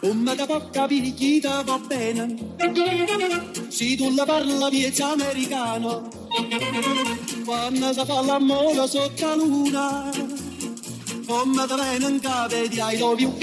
come da poca picchita va bene. Se tu la parla piezza americano, quando si fa l'amore sotto la luna, come da bene in capo di I love you.